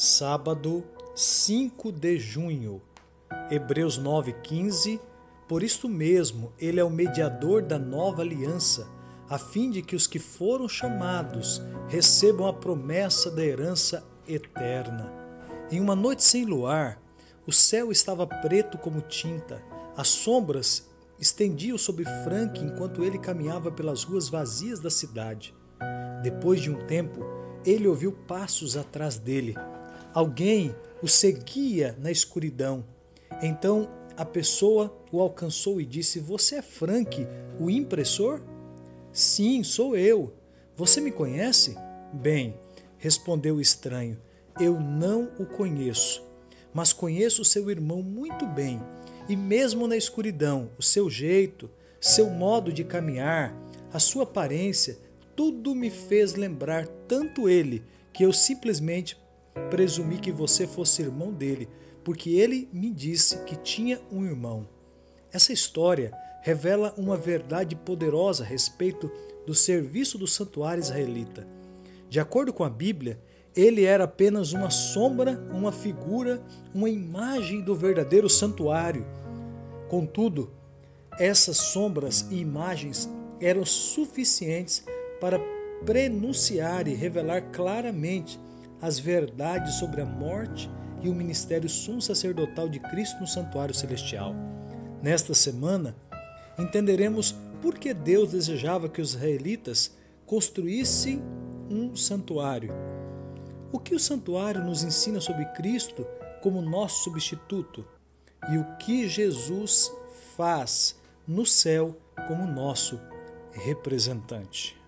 sábado 5 de junho. Hebreus 9:15. Por isto mesmo, ele é o mediador da nova aliança, a fim de que os que foram chamados recebam a promessa da herança eterna. Em uma noite sem luar, o céu estava preto como tinta, as sombras estendiam sobre Frank enquanto ele caminhava pelas ruas vazias da cidade. Depois de um tempo, ele ouviu passos atrás dele. Alguém o seguia na escuridão. Então a pessoa o alcançou e disse: Você é Frank, o impressor? Sim, sou eu. Você me conhece? Bem, respondeu o estranho, eu não o conheço, mas conheço seu irmão muito bem. E mesmo na escuridão, o seu jeito, seu modo de caminhar, a sua aparência, tudo me fez lembrar tanto ele que eu simplesmente presumi que você fosse irmão dele, porque ele me disse que tinha um irmão. Essa história revela uma verdade poderosa a respeito do serviço do santuário israelita. De acordo com a Bíblia, ele era apenas uma sombra, uma figura, uma imagem do verdadeiro santuário. Contudo, essas sombras e imagens eram suficientes para prenunciar e revelar claramente as verdades sobre a morte e o ministério sumo sacerdotal de Cristo no santuário celestial. Nesta semana, entenderemos por que Deus desejava que os israelitas construíssem um santuário. O que o santuário nos ensina sobre Cristo como nosso substituto e o que Jesus faz no céu como nosso representante.